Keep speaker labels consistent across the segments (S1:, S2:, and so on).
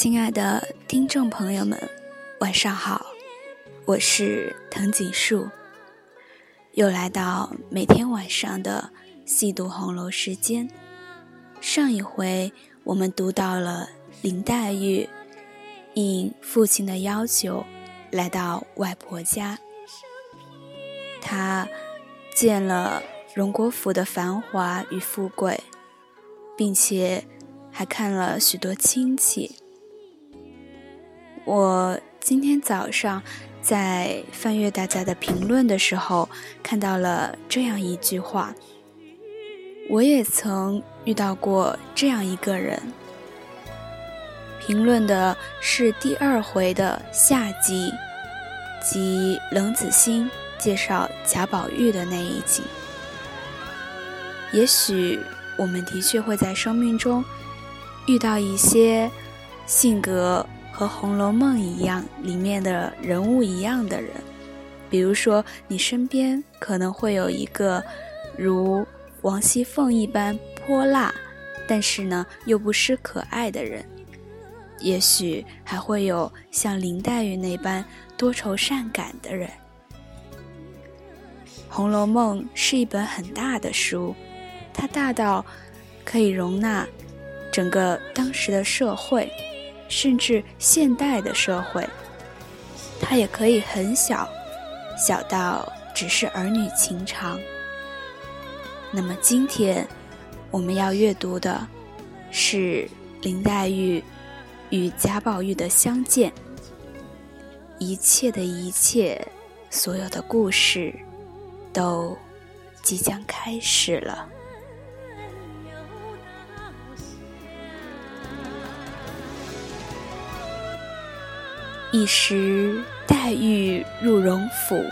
S1: 亲爱的听众朋友们，晚上好，我是藤井树，又来到每天晚上的细读红楼时间。上一回我们读到了林黛玉应父亲的要求来到外婆家，她见了荣国府的繁华与富贵，并且还看了许多亲戚。我今天早上在翻阅大家的评论的时候，看到了这样一句话。我也曾遇到过这样一个人。评论的是第二回的下集，即冷子兴介绍贾宝玉的那一集。也许我们的确会在生命中遇到一些性格。和《红楼梦》一样，里面的人物一样的人，比如说你身边可能会有一个如王熙凤一般泼辣，但是呢又不失可爱的人；也许还会有像林黛玉那般多愁善感的人。《红楼梦》是一本很大的书，它大到可以容纳整个当时的社会。甚至现代的社会，它也可以很小，小到只是儿女情长。那么今天我们要阅读的是林黛玉与贾宝玉的相见，一切的一切，所有的故事都即将开始了。一时，黛玉入荣府，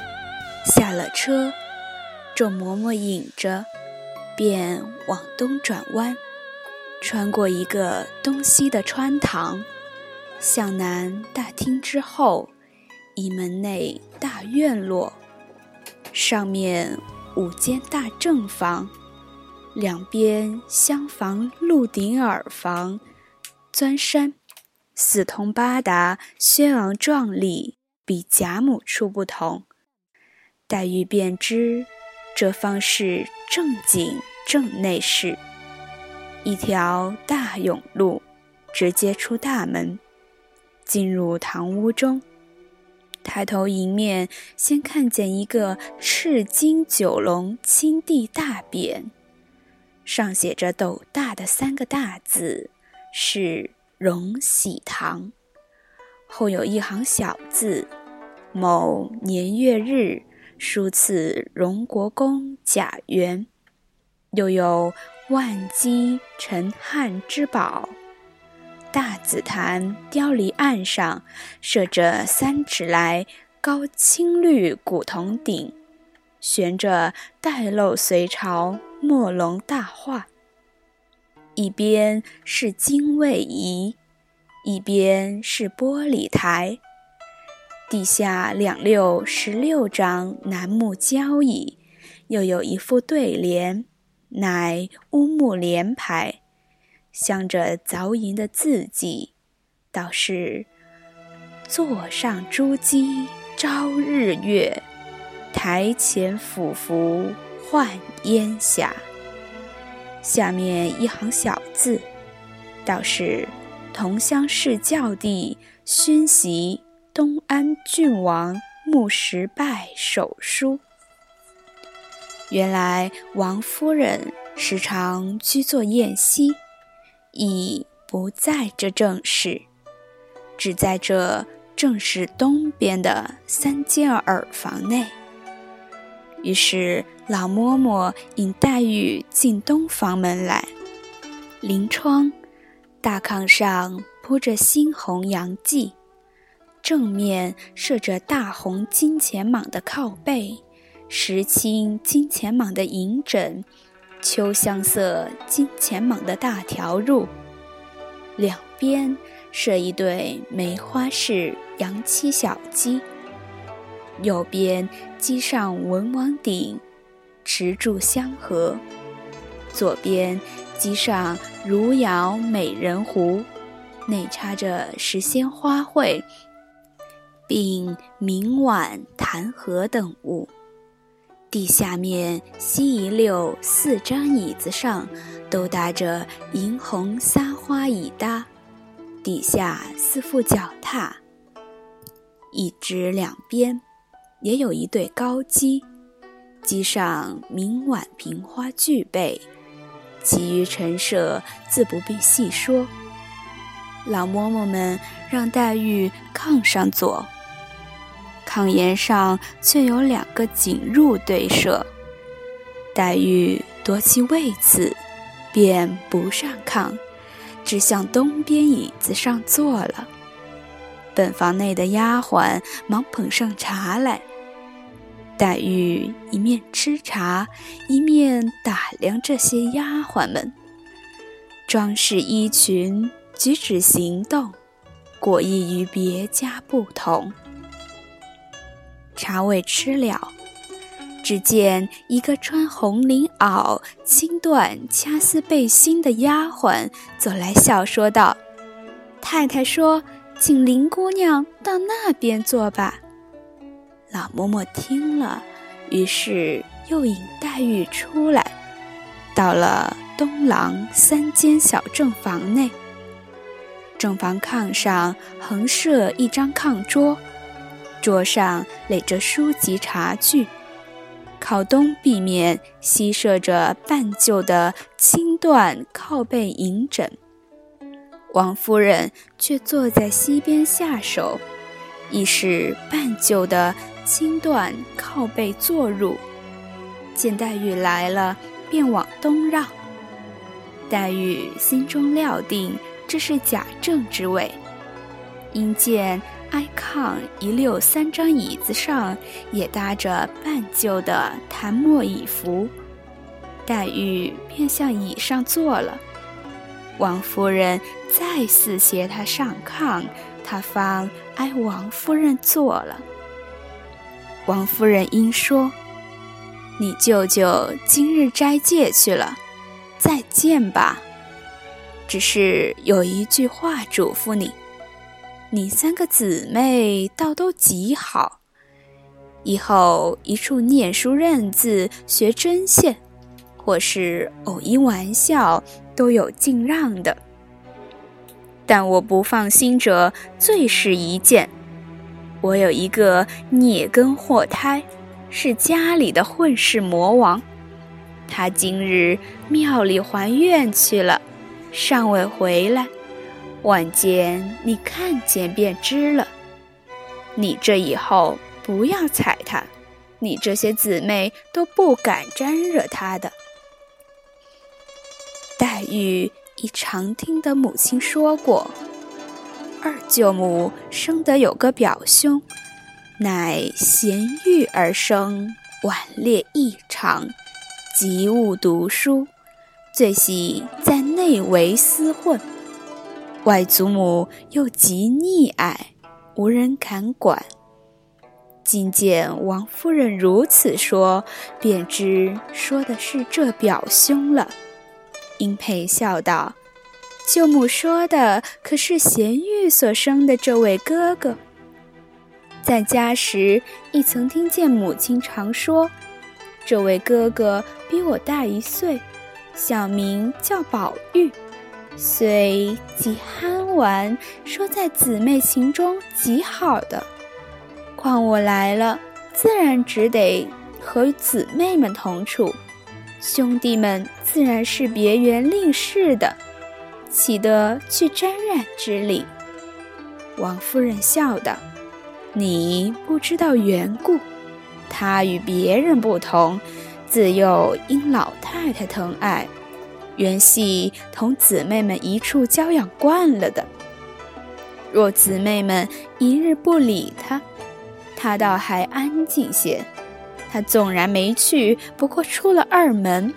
S1: 下了车，众嬷嬷引着，便往东转弯，穿过一个东西的穿堂，向南大厅之后，一门内大院落，上面五间大正房，两边厢房、鹿顶耳房、钻山。四通八达，轩昂壮丽，比贾母处不同。黛玉便知，这方是正经正内室。一条大甬路，直接出大门，进入堂屋中。抬头迎面，先看见一个赤金九龙青地大匾，上写着斗大的三个大字，是。荣禧堂后有一行小字：“某年月日，书赐荣国公贾元。”又有“万机陈汉之宝”。大紫檀雕梨案上设着三尺来高青绿古铜鼎，悬着带漏隋朝墨龙大画。一边是精卫仪，一边是玻璃台，地下两六十六张楠木交椅，又有一副对联，乃乌木联牌，镶着凿银的字迹，倒是座上珠玑朝日月，台前俯伏唤烟霞。下面一行小字，倒是同乡市教弟勋袭东安郡王穆石拜手书。原来王夫人时常居坐宴席，已不在这正室，只在这正室东边的三间耳房内。于是。老嬷嬷引黛玉进东房门来，临窗，大炕上铺着猩红洋记，正面设着大红金钱蟒的靠背，石青金钱蟒的银枕，秋香色金钱蟒的大条褥，两边设一对梅花式洋漆小鸡，右边鸡上文王鼎。持柱相合，左边机上如窑美人壶，内插着时鲜花卉，并明碗弹劾等物。地下面西一溜四张椅子上都搭着银红撒花椅搭，底下四副脚踏，一只两边也有一对高机，机上明碗瓶花俱备，其余陈设自不必细说。老嬷嬷们让黛玉炕上坐。炕沿上却有两个锦褥对射，黛玉夺其位子，便不上炕，只向东边椅子上坐了。本房内的丫鬟忙捧上茶来，黛玉一面吃茶，一面打量这些丫鬟们，装饰衣裙，举止行动，果异于别家不同。茶未吃了，只见一个穿红绫袄、青缎掐丝背心的丫鬟走来，笑说道：“太太说，请林姑娘到那边坐吧。”老嬷嬷听了，于是又引黛玉出来，到了东廊三间小正房内。正房炕上横设一张炕桌。桌上垒着书籍茶具，靠东壁面西设着半旧的青缎靠背银枕。王夫人却坐在西边下手，亦是半旧的青缎靠背坐入。见黛玉来了，便往东让。黛玉心中料定这是贾政之位，因见。挨炕一溜三张椅子上也搭着半旧的檀木椅扶，黛玉便向椅上坐了。王夫人再次携她上炕，她方挨王夫人坐了。王夫人因说：“你舅舅今日斋戒去了，再见吧。只是有一句话嘱咐你。”你三个姊妹倒都极好，以后一处念书认字、学针线，或是偶一玩笑，都有敬让的。但我不放心者，最是一件：我有一个孽根祸胎，是家里的混世魔王，他今日庙里还愿去了，尚未回来。晚间你看见便知了。你这以后不要踩他，你这些姊妹都不敢沾惹他的。黛玉已常听得母亲说过，二舅母生得有个表兄，乃贤育而生，顽劣异常，极恶读书，最喜在内围厮混。外祖母又极溺爱，无人敢管。今见王夫人如此说，便知说的是这表兄了。英佩笑道：“舅母说的可是贤玉所生的这位哥哥？在家时亦曾听见母亲常说，这位哥哥比我大一岁，小名叫宝玉。”虽极憨玩，说在姊妹情中极好的，况我来了，自然只得和姊妹们同处，兄弟们自然是别园另事的，岂得去沾染之理？王夫人笑道：“你不知道缘故，他与别人不同，自幼因老太太疼爱。”原系同姊妹们一处娇养惯了的。若姊妹们一日不理他，他倒还安静些。他纵然没去，不过出了二门，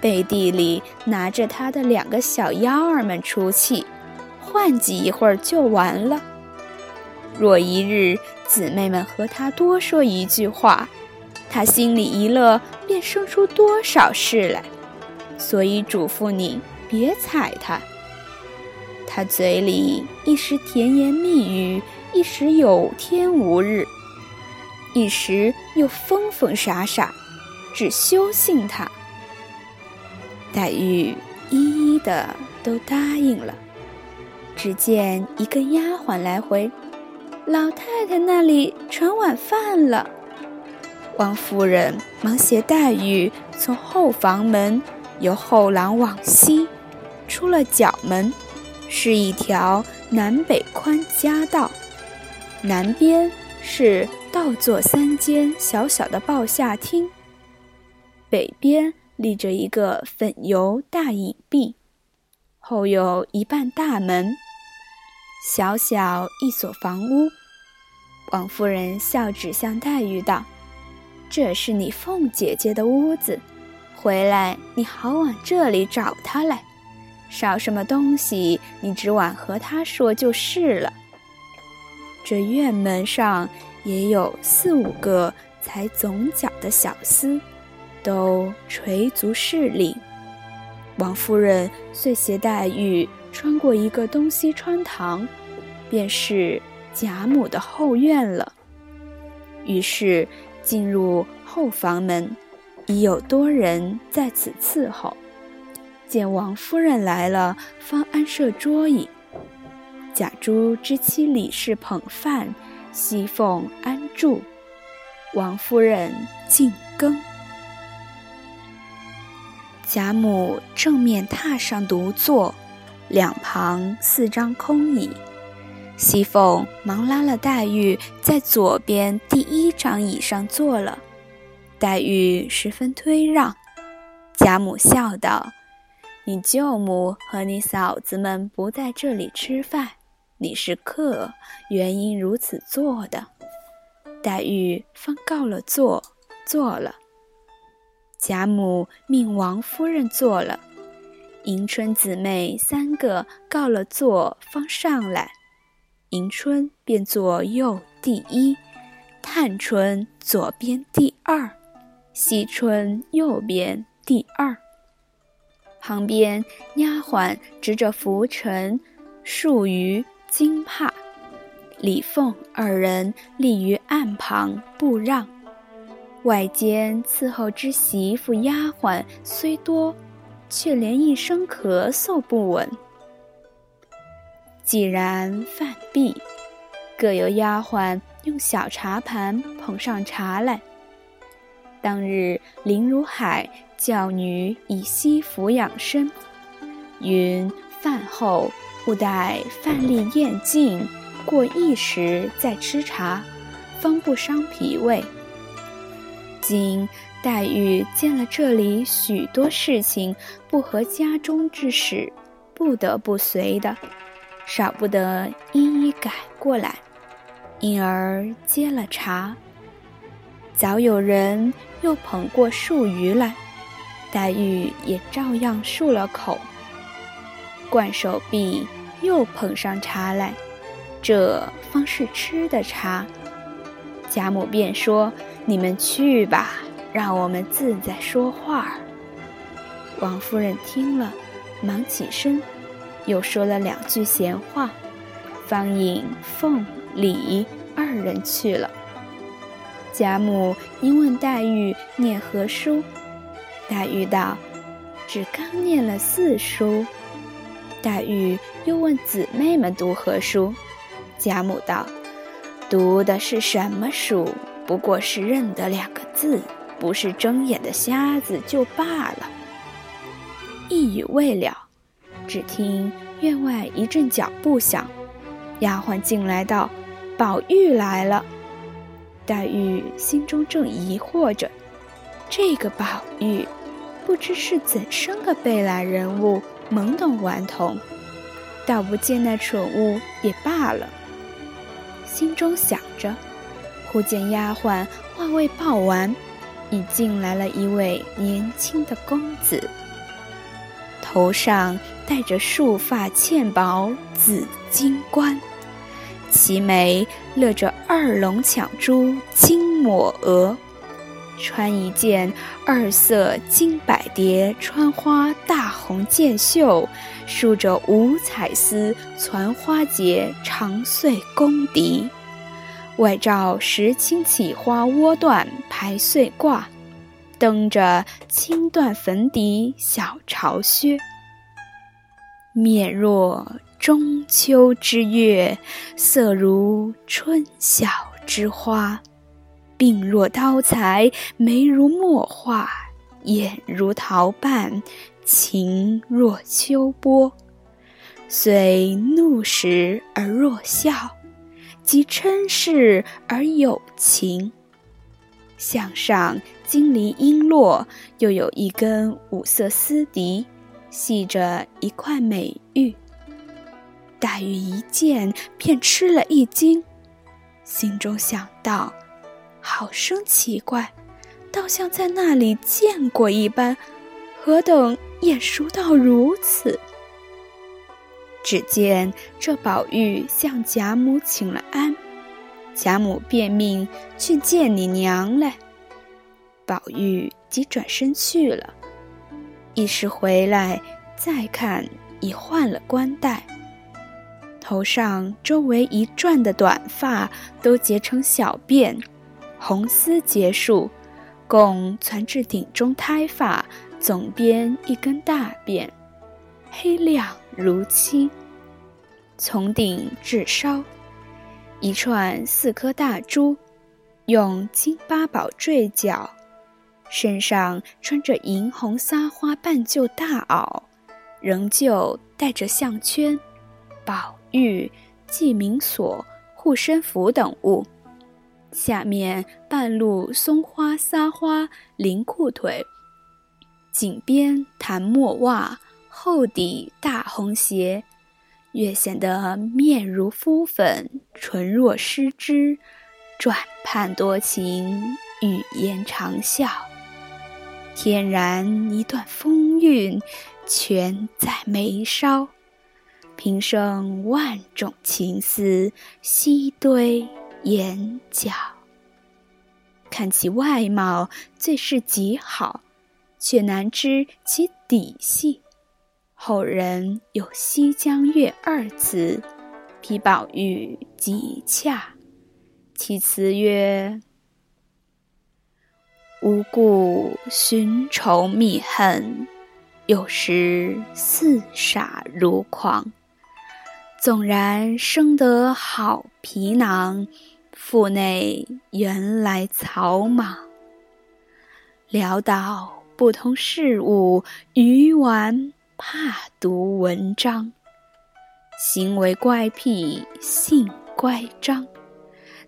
S1: 背地里拿着他的两个小妖儿们出气，换几一会儿就完了。若一日姊妹们和他多说一句话，他心里一乐，便生出多少事来。所以嘱咐你别踩他。他嘴里一时甜言蜜语，一时有天无日，一时又疯疯傻傻，只休信他。黛玉一一的都答应了。只见一个丫鬟来回，老太太那里盛晚饭了。王夫人忙携黛玉从后房门由后廊往西，出了角门。是一条南北宽夹道，南边是倒座三间小小的报下厅，北边立着一个粉油大影壁，后有一半大门，小小一所房屋。王夫人笑指向黛玉道：“这是你凤姐姐的屋子，回来你好往这里找她来。”少什么东西，你只管和她说就是了。这院门上也有四五个踩总角的小厮，都垂足侍立。王夫人遂携黛玉穿过一个东西穿堂，便是贾母的后院了。于是进入后房门，已有多人在此伺候。见王夫人来了，方安设桌椅。贾珠之妻李氏捧饭，熙凤安住，王夫人进羹。贾母正面榻上独坐，两旁四张空椅。熙凤忙拉了黛玉在左边第一张椅上坐了，黛玉十分推让。贾母笑道。你舅母和你嫂子们不在这里吃饭，你是客，原因如此做的。黛玉方告了座，坐了。贾母命王夫人坐了，迎春姊妹三个告了座，方上来。迎春便坐右第一，探春左边第二，惜春右边第二。旁边丫鬟执着拂尘、束鱼、金帕，李凤二人立于岸旁不让。外间伺候之媳妇丫鬟虽多，却连一声咳嗽不闻。既然饭毕，各由丫鬟用小茶盘捧上茶来。当日林如海。教女以西服养生，云饭后勿待饭粒咽尽，过一时再吃茶，方不伤脾胃。今黛玉见了这里许多事情不合家中之事，不得不随的，少不得一一改过来，因而接了茶。早有人又捧过漱鱼来。黛玉也照样漱了口，灌手臂，又捧上茶来，这方是吃的茶。贾母便说：“你们去吧，让我们自在说话。”王夫人听了，忙起身，又说了两句闲话，方引凤、李二人去了。贾母因问黛玉念何书。黛玉道：“只刚念了四书。”黛玉又问姊妹们读何书，贾母道：“读的是什么书？不过是认得两个字，不是睁眼的瞎子就罢了。”一语未了，只听院外一阵脚步响，丫鬟进来道：“宝玉来了。”黛玉心中正疑惑着，这个宝玉。不知是怎生个贝懒人物，懵懂顽童，倒不见那蠢物也罢了。心中想着，忽见丫鬟话未报完，已进来了一位年轻的公子，头上戴着束发嵌宝紫金冠，齐眉勒着二龙抢珠金抹额。穿一件二色金百蝶穿花大红箭袖，束着五彩丝攒花结长穗宫底，外罩石青起花窝缎排穗褂，蹬着青缎粉底小朝靴，面若中秋之月，色如春晓之花。鬓若刀裁，眉如墨画，眼如桃瓣，情若秋波。虽怒时而若笑，即嗔视而有情。项上金梨璎珞，又有一根五色丝笛，系着一块美玉。黛玉一见，便吃了一惊，心中想到。好生奇怪，倒像在那里见过一般，何等眼熟到如此？只见这宝玉向贾母请了安，贾母便命去见你娘来。宝玉即转身去了，一时回来再看，已换了冠带，头上周围一转的短发都结成小辫。红丝结束，共攒至顶中胎发，总编一根大辫，黑亮如漆。从顶至梢，一串四颗大珠，用金八宝坠角，身上穿着银红撒花半旧大袄，仍旧带着项圈、宝玉、记名锁、护身符等物。下面半路松花撒花绫裤腿，颈边弹墨袜，厚底大红鞋，越显得面如敷粉，唇若施脂，转盼多情，语言长笑，天然一段风韵，全在眉梢，平生万种情思，悉堆。眼角，看其外貌最是极好，却难知其底细。后人有“西江月”二词，批宝玉极恰。其词曰：“无故寻仇觅恨，有时似傻如狂。”纵然生得好皮囊，腹内原来草莽。潦倒不通事物，愚顽怕读文章。行为乖僻性乖张，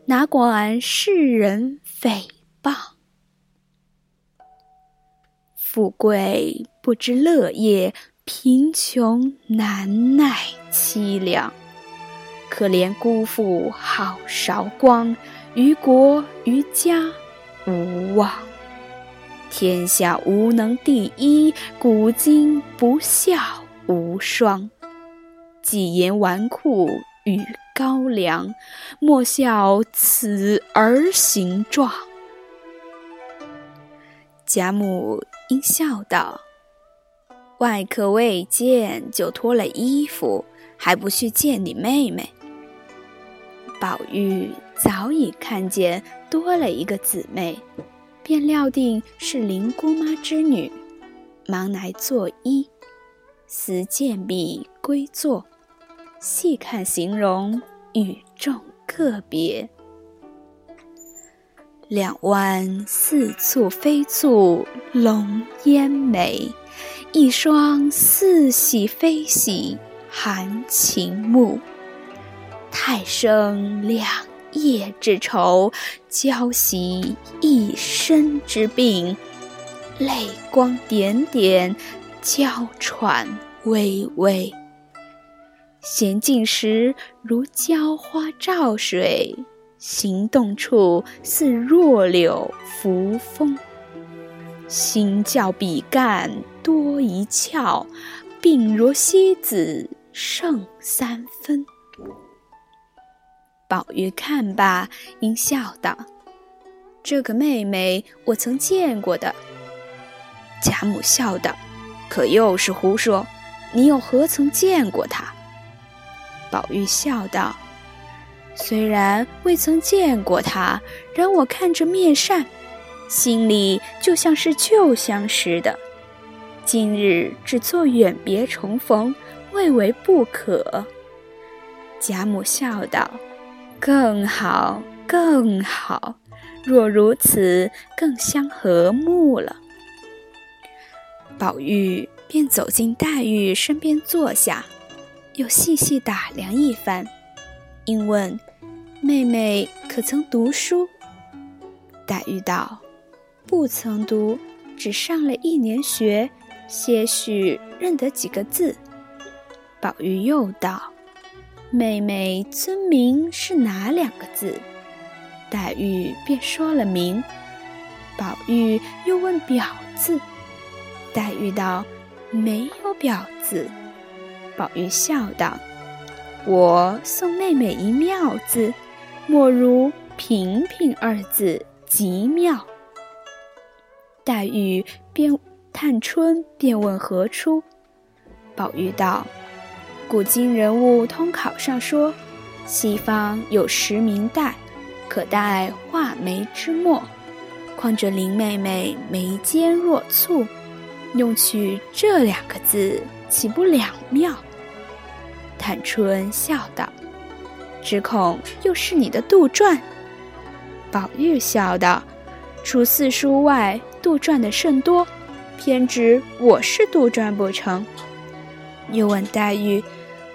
S1: 哪管世人诽谤？富贵不知乐业。贫穷难耐凄凉，可怜辜负好韶光，于国于家无望。天下无能第一，古今不孝无双。既言纨绔与高粱，莫笑此儿形状。贾母应笑道。外客未见就脱了衣服，还不去见你妹妹？宝玉早已看见多了一个姊妹，便料定是林姑妈之女，忙来作揖，思见毕归坐，细看形容与众个别，两弯似蹙非蹙龙烟眉。一双似喜非喜含情目，太生两夜之愁，娇袭一身之病，泪光点点，娇喘微微。娴静时如娇花照水，行动处似弱柳扶风。心较比干多一窍，病若西子胜三分。宝玉看罢，应笑道：“这个妹妹我曾见过的。”贾母笑道：“可又是胡说！你又何曾见过她？”宝玉笑道：“虽然未曾见过她，然我看着面善，心里就像是旧相识的。今日只做远别重逢，未为不可。”贾母笑道：“更好，更好。若如此，更相和睦了。”宝玉便走进黛玉身边坐下，又细细打量一番，应问：“妹妹可曾读书？”黛玉道：“不曾读，只上了一年学，些许认得几个字。”宝玉又道：“妹妹尊名是哪两个字？”黛玉便说了名。宝玉又问表字。黛玉道：“没有表字。”宝玉笑道：“我送妹妹一妙字，莫如平平二字极妙。”黛玉便探春便问何出，宝玉道：“古今人物通考上说，西方有十名黛，可代画眉之墨，况这林妹妹眉尖若蹙。”用取这两个字，岂不两妙？探春笑道：“只恐又是你的杜撰。”宝玉笑道：“除四书外，杜撰的甚多，偏指我是杜撰不成？”又问黛玉：“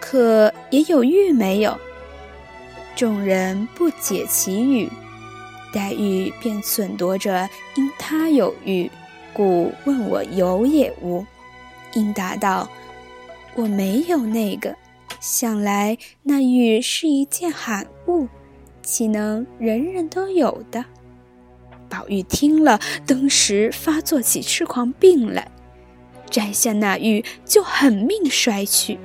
S1: 可也有玉没有？”众人不解其语，黛玉便忖度着，因他有玉。故问我有也无，应答道：“我没有那个。想来那玉是一件罕物，岂能人人都有的？”宝玉听了，登时发作起痴狂病来，摘下那玉就狠命摔去，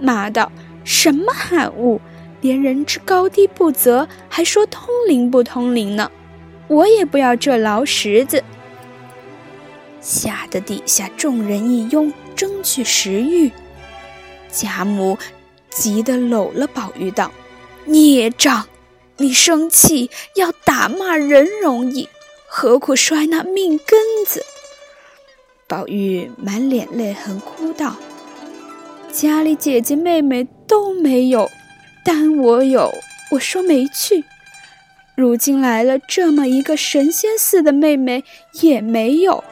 S1: 骂道：“什么罕物，连人之高低不择，还说通灵不通灵呢？我也不要这劳什子。”吓得底下众人一拥，争去食欲。贾母急得搂了宝玉道：“孽障！你生气要打骂人容易，何苦摔那命根子？”宝玉满脸泪痕，哭道：“家里姐姐妹妹都没有，单我有，我说没去。如今来了这么一个神仙似的妹妹，也没有。”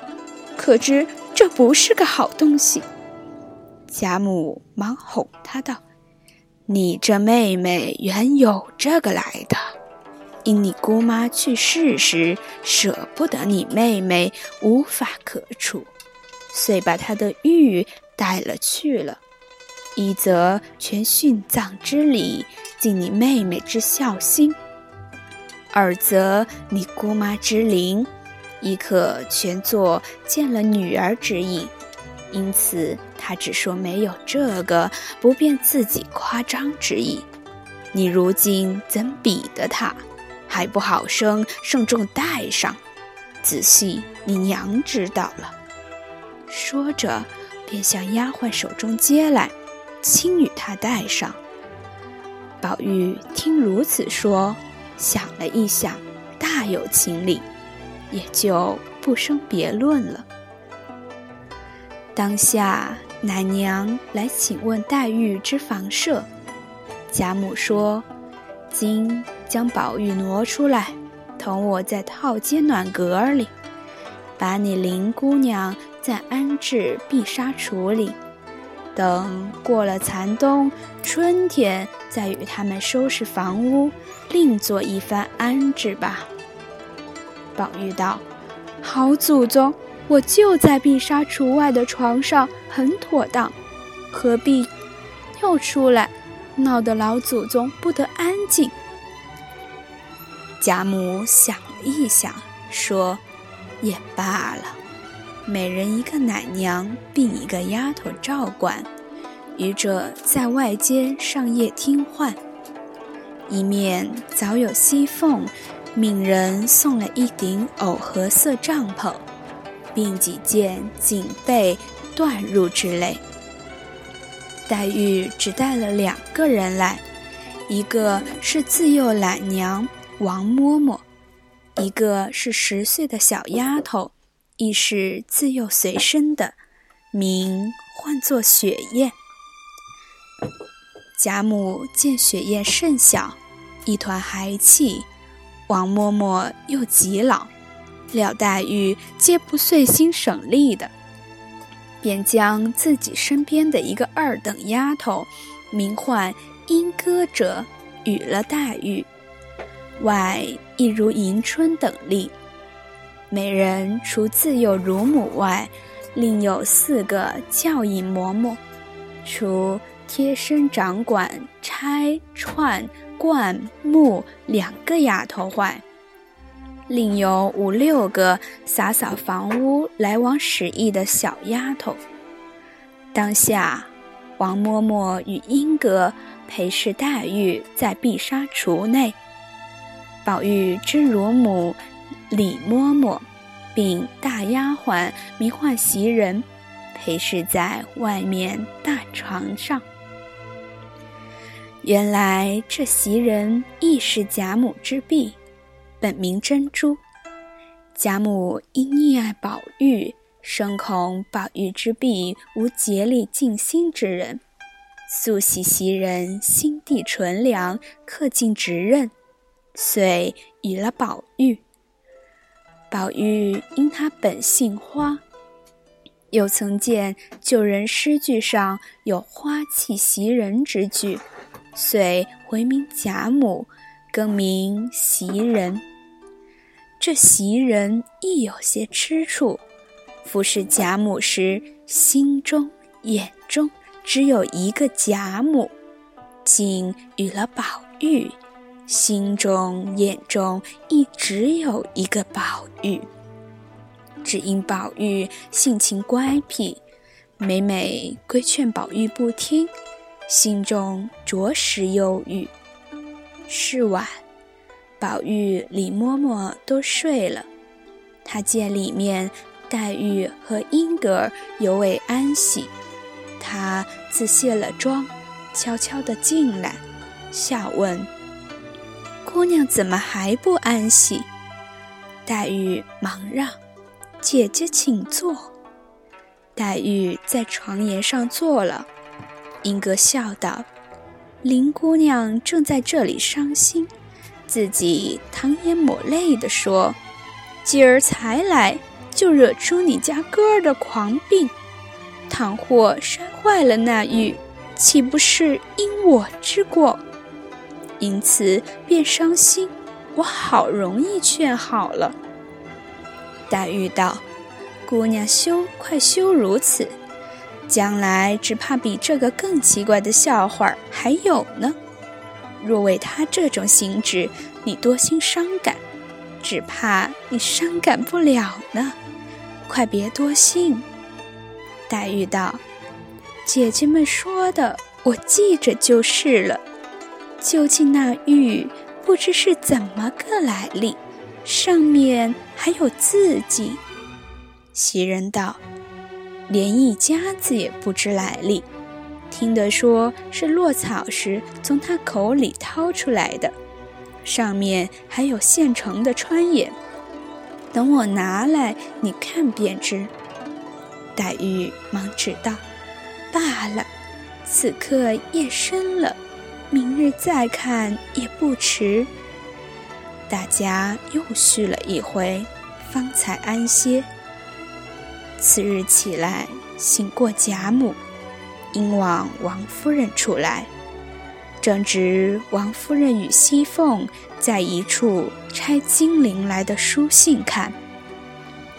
S1: 可知这不是个好东西。贾母忙哄他道：“你这妹妹原有这个来的，因你姑妈去世时舍不得你妹妹，无法可处，遂把她的玉带了去了。一则全殉葬之礼，尽你妹妹之孝心；二则你姑妈之灵。”亦可全作见了女儿之意，因此他只说没有这个，不便自己夸张之意。你如今怎比得他？还不好生慎重带上，仔细你娘知道了。说着，便向丫鬟手中接来，轻与他带上。宝玉听如此说，想了一想，大有情理。也就不生别论了。当下奶娘来请问黛玉之房舍，贾母说：“今将宝玉挪出来，同我在套间暖阁里，把你林姑娘再安置碧纱橱里，等过了残冬，春天再与他们收拾房屋，另做一番安置吧。”宝玉道：“好祖宗，我就在碧纱橱外的床上，很妥当，何必又出来，闹得老祖宗不得安静？”贾母想了一想，说：“也罢了，每人一个奶娘，并一个丫头照管，余者在外间上夜听唤，一面早有熙凤。”命人送了一顶藕荷色帐篷，并几件锦被、缎褥之类。黛玉只带了两个人来，一个是自幼懒娘王嬷嬷，一个是十岁的小丫头，亦是自幼随身的，名唤作雪雁。贾母见雪雁甚小，一团孩气，王嬷嬷又极老，料黛玉皆不遂心省力的，便将自己身边的一个二等丫头，名唤莺歌者，与了黛玉。外亦如迎春等例，每人除自幼乳母外，另有四个教引嬷嬷，除。贴身掌管钗、串、冠、木两个丫头外，另有五六个洒扫房屋、来往使役的小丫头。当下，王嬷嬷与英哥陪侍黛玉在碧纱橱内，宝玉之乳母李嬷嬷，并大丫鬟名唤袭人，陪侍在外面大床上。原来这袭人亦是贾母之婢，本名珍珠。贾母因溺爱宝玉，生恐宝玉之婢无竭力尽心之人，素喜袭人心地纯良，恪尽职任，遂与了宝玉。宝玉因他本姓花，又曾见旧人诗句上有“花气袭人”之句。遂回名贾母，更名袭人。这袭人亦有些吃醋，服侍贾母时，心中眼中只有一个贾母；竟与了宝玉，心中眼中一直有一个宝玉。只因宝玉性情乖僻，每每规劝宝玉不听。心中着实忧郁。是晚，宝玉、李嬷嬷都睡了，他见里面黛玉和英格儿犹未安息，他自卸了妆，悄悄地进来，笑问：“姑娘怎么还不安息？”黛玉忙让：“姐姐请坐。”黛玉在床沿上坐了。英哥笑道：“林姑娘正在这里伤心，自己淌眼抹泪地说：‘今儿才来，就惹出你家哥儿的狂病。倘或摔坏了那玉，岂不是因我之过？因此便伤心。我好容易劝好了。’黛玉道：‘姑娘休，快休如此。’”将来只怕比这个更奇怪的笑话还有呢。若为他这种行止，你多心伤感，只怕你伤感不了呢。快别多心。黛玉道：“姐姐们说的，我记着就是了。究竟那玉不知是怎么个来历，上面还有字迹。”袭人道。连一家子也不知来历，听得说是落草时从他口里掏出来的，上面还有现成的穿眼。等我拿来，你看便知。黛玉忙指道：“罢了，此刻夜深了，明日再看也不迟。”大家又叙了一回，方才安歇。次日起来，醒过贾母，因往王夫人处来，正值王夫人与熙凤在一处拆金陵来的书信看，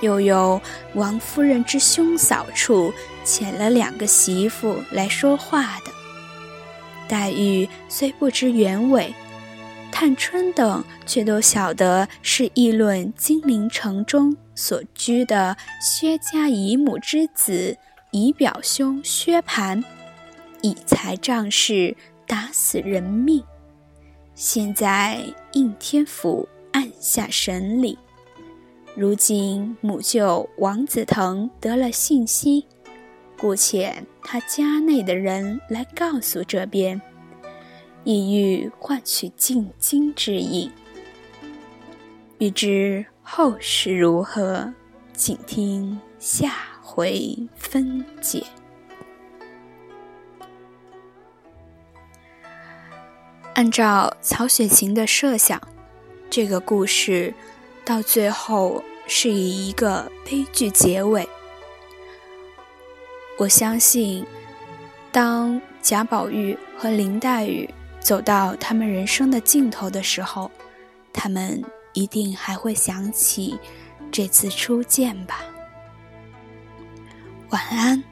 S1: 又有王夫人之兄嫂处遣了两个媳妇来说话的。黛玉虽不知原委。探春等却都晓得是议论金陵城中所居的薛家姨母之子姨表兄薛蟠，以财仗势打死人命，现在应天府按下审理。如今母舅王子腾得了信息，故遣他家内的人来告诉这边，意欲换取进京之意。欲知后事如何，请听下回分解。按照曹雪芹的设想，这个故事到最后是以一个悲剧结尾。我相信，当贾宝玉和林黛玉走到他们人生的尽头的时候，他们一定还会想起这次初见吧。晚安。